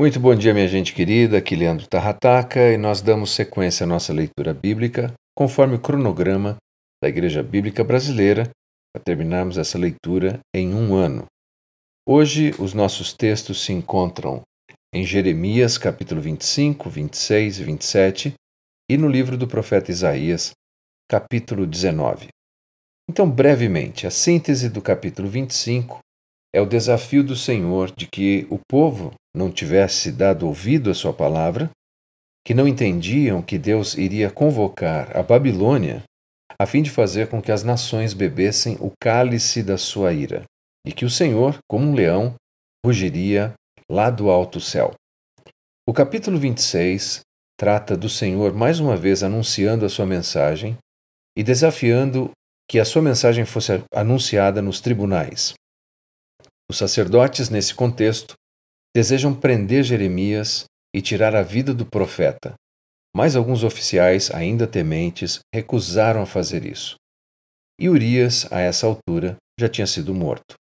Muito bom dia, minha gente querida. Aqui Leandro Tarrataca e nós damos sequência à nossa leitura bíblica conforme o cronograma da Igreja Bíblica Brasileira para terminarmos essa leitura em um ano. Hoje, os nossos textos se encontram em Jeremias, capítulo 25, 26 e 27 e no livro do profeta Isaías, capítulo 19. Então, brevemente, a síntese do capítulo 25 é o desafio do Senhor de que o povo não tivesse dado ouvido à sua palavra, que não entendiam que Deus iria convocar a Babilônia a fim de fazer com que as nações bebessem o cálice da sua ira, e que o Senhor, como um leão, rugiria lá do alto céu. O capítulo 26 trata do Senhor mais uma vez anunciando a sua mensagem e desafiando que a sua mensagem fosse anunciada nos tribunais. Os sacerdotes, nesse contexto, desejam prender Jeremias e tirar a vida do profeta, mas alguns oficiais, ainda tementes, recusaram a fazer isso. E Urias, a essa altura, já tinha sido morto.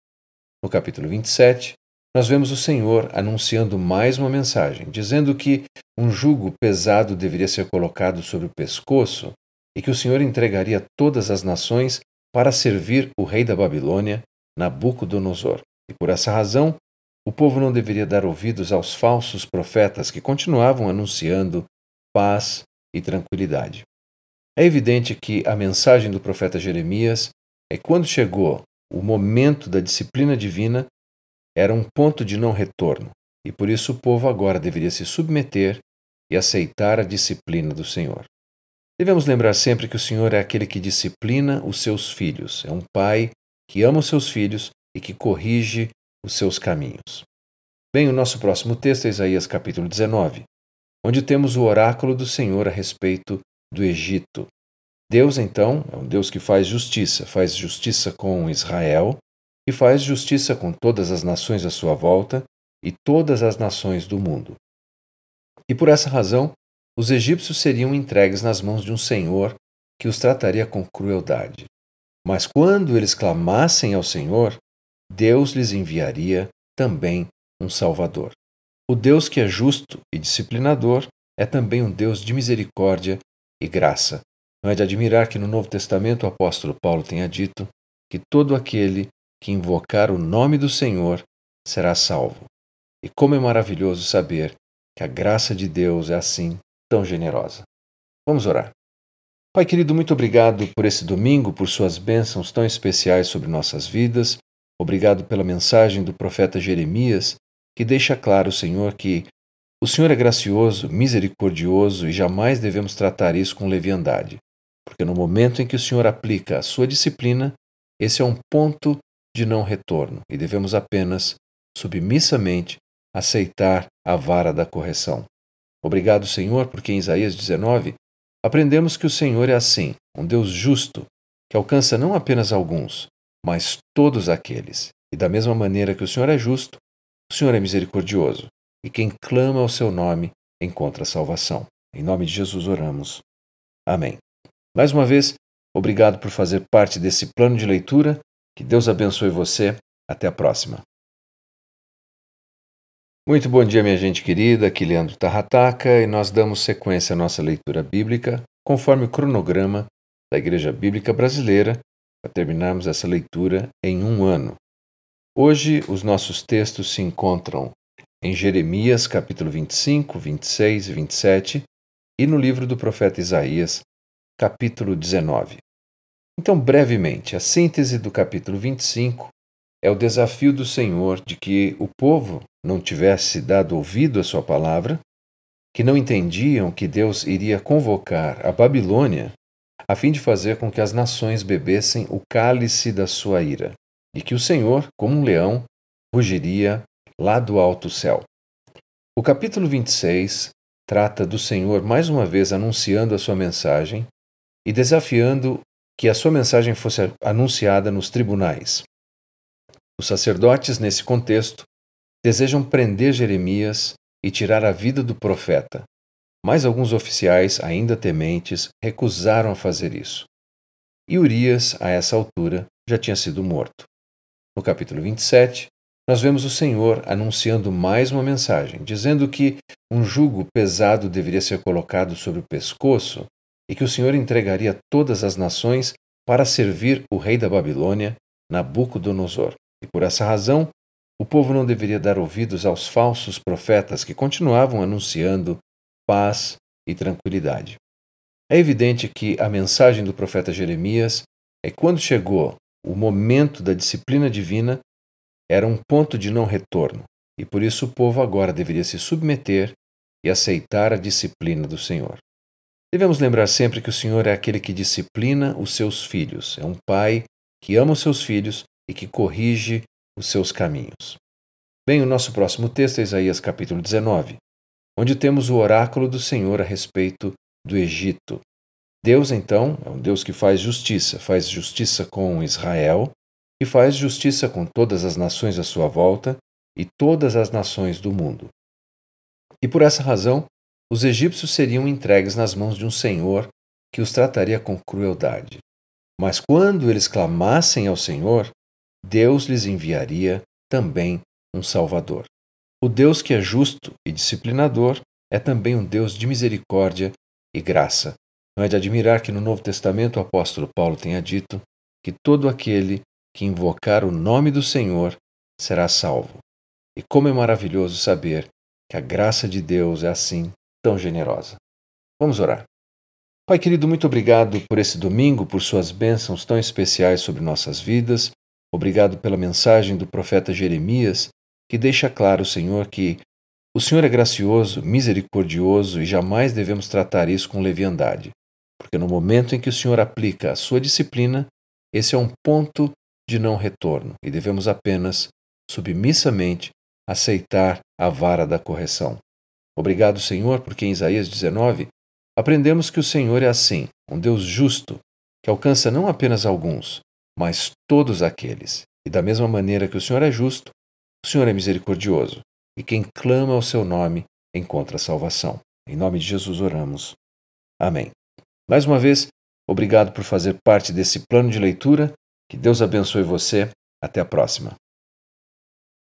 No capítulo 27, nós vemos o Senhor anunciando mais uma mensagem, dizendo que um jugo pesado deveria ser colocado sobre o pescoço e que o Senhor entregaria todas as nações para servir o rei da Babilônia, Nabucodonosor. E por essa razão, o povo não deveria dar ouvidos aos falsos profetas que continuavam anunciando paz e tranquilidade. É evidente que a mensagem do profeta Jeremias é quando chegou o momento da disciplina divina, era um ponto de não retorno, e por isso o povo agora deveria se submeter e aceitar a disciplina do Senhor. Devemos lembrar sempre que o Senhor é aquele que disciplina os seus filhos, é um pai que ama os seus filhos e que corrige os seus caminhos. Bem, o nosso próximo texto é Isaías capítulo 19, onde temos o oráculo do Senhor a respeito do Egito. Deus, então, é um Deus que faz justiça, faz justiça com Israel e faz justiça com todas as nações à sua volta e todas as nações do mundo. E por essa razão, os egípcios seriam entregues nas mãos de um Senhor que os trataria com crueldade. Mas quando eles clamassem ao Senhor, Deus lhes enviaria também um Salvador. O Deus que é justo e disciplinador é também um Deus de misericórdia e graça. Não é de admirar que no Novo Testamento o apóstolo Paulo tenha dito que todo aquele que invocar o nome do Senhor será salvo. E como é maravilhoso saber que a graça de Deus é assim tão generosa. Vamos orar. Pai querido, muito obrigado por esse domingo, por suas bênçãos tão especiais sobre nossas vidas. Obrigado pela mensagem do profeta Jeremias, que deixa claro, Senhor, que o Senhor é gracioso, misericordioso e jamais devemos tratar isso com leviandade, porque no momento em que o Senhor aplica a sua disciplina, esse é um ponto de não retorno e devemos apenas, submissamente, aceitar a vara da correção. Obrigado, Senhor, porque em Isaías 19 aprendemos que o Senhor é assim, um Deus justo, que alcança não apenas alguns, mas todos aqueles. E da mesma maneira que o Senhor é justo, o Senhor é misericordioso, e quem clama ao seu nome encontra salvação. Em nome de Jesus oramos. Amém. Mais uma vez, obrigado por fazer parte desse plano de leitura. Que Deus abençoe você. Até a próxima. Muito bom dia, minha gente querida. Aqui Leandro Tarrataca e nós damos sequência à nossa leitura bíblica conforme o cronograma da Igreja Bíblica Brasileira para terminarmos essa leitura em um ano. Hoje, os nossos textos se encontram em Jeremias, capítulo 25, 26 e 27, e no livro do profeta Isaías, capítulo 19. Então, brevemente, a síntese do capítulo 25 é o desafio do Senhor de que o povo não tivesse dado ouvido à sua palavra, que não entendiam que Deus iria convocar a Babilônia a fim de fazer com que as nações bebessem o cálice da sua ira, e que o Senhor, como um leão, rugiria lá do alto céu. O capítulo 26 trata do Senhor mais uma vez anunciando a sua mensagem e desafiando que a sua mensagem fosse anunciada nos tribunais. Os sacerdotes, nesse contexto, desejam prender Jeremias e tirar a vida do profeta, mas alguns oficiais, ainda tementes, recusaram a fazer isso. E Urias, a essa altura, já tinha sido morto. No capítulo 27, nós vemos o Senhor anunciando mais uma mensagem, dizendo que um jugo pesado deveria ser colocado sobre o pescoço e que o Senhor entregaria todas as nações para servir o rei da Babilônia, Nabucodonosor. E por essa razão, o povo não deveria dar ouvidos aos falsos profetas que continuavam anunciando paz e tranquilidade. É evidente que a mensagem do profeta Jeremias é quando chegou o momento da disciplina divina, era um ponto de não retorno, e por isso o povo agora deveria se submeter e aceitar a disciplina do Senhor. Devemos lembrar sempre que o Senhor é aquele que disciplina os seus filhos, é um pai que ama os seus filhos e que corrige os seus caminhos. Bem, o nosso próximo texto é Isaías capítulo 19, onde temos o oráculo do Senhor a respeito do Egito. Deus, então, é um Deus que faz justiça, faz justiça com Israel e faz justiça com todas as nações à sua volta e todas as nações do mundo. E por essa razão, os egípcios seriam entregues nas mãos de um senhor que os trataria com crueldade. Mas quando eles clamassem ao Senhor, Deus lhes enviaria também um Salvador. O Deus que é justo e disciplinador é também um Deus de misericórdia e graça. Não é de admirar que no Novo Testamento o apóstolo Paulo tenha dito que todo aquele que invocar o nome do Senhor será salvo. E como é maravilhoso saber que a graça de Deus é assim tão generosa. Vamos orar. Pai querido, muito obrigado por esse domingo, por suas bênçãos tão especiais sobre nossas vidas. Obrigado pela mensagem do profeta Jeremias, que deixa claro, Senhor, que o Senhor é gracioso, misericordioso e jamais devemos tratar isso com leviandade, porque no momento em que o Senhor aplica a sua disciplina, esse é um ponto de não retorno e devemos apenas, submissamente, aceitar a vara da correção. Obrigado, Senhor, porque em Isaías 19 aprendemos que o Senhor é assim, um Deus justo, que alcança não apenas alguns, mas todos aqueles. E da mesma maneira que o Senhor é justo, o Senhor é misericordioso, e quem clama ao seu nome encontra salvação. Em nome de Jesus oramos. Amém. Mais uma vez, obrigado por fazer parte desse plano de leitura que Deus abençoe você. Até a próxima.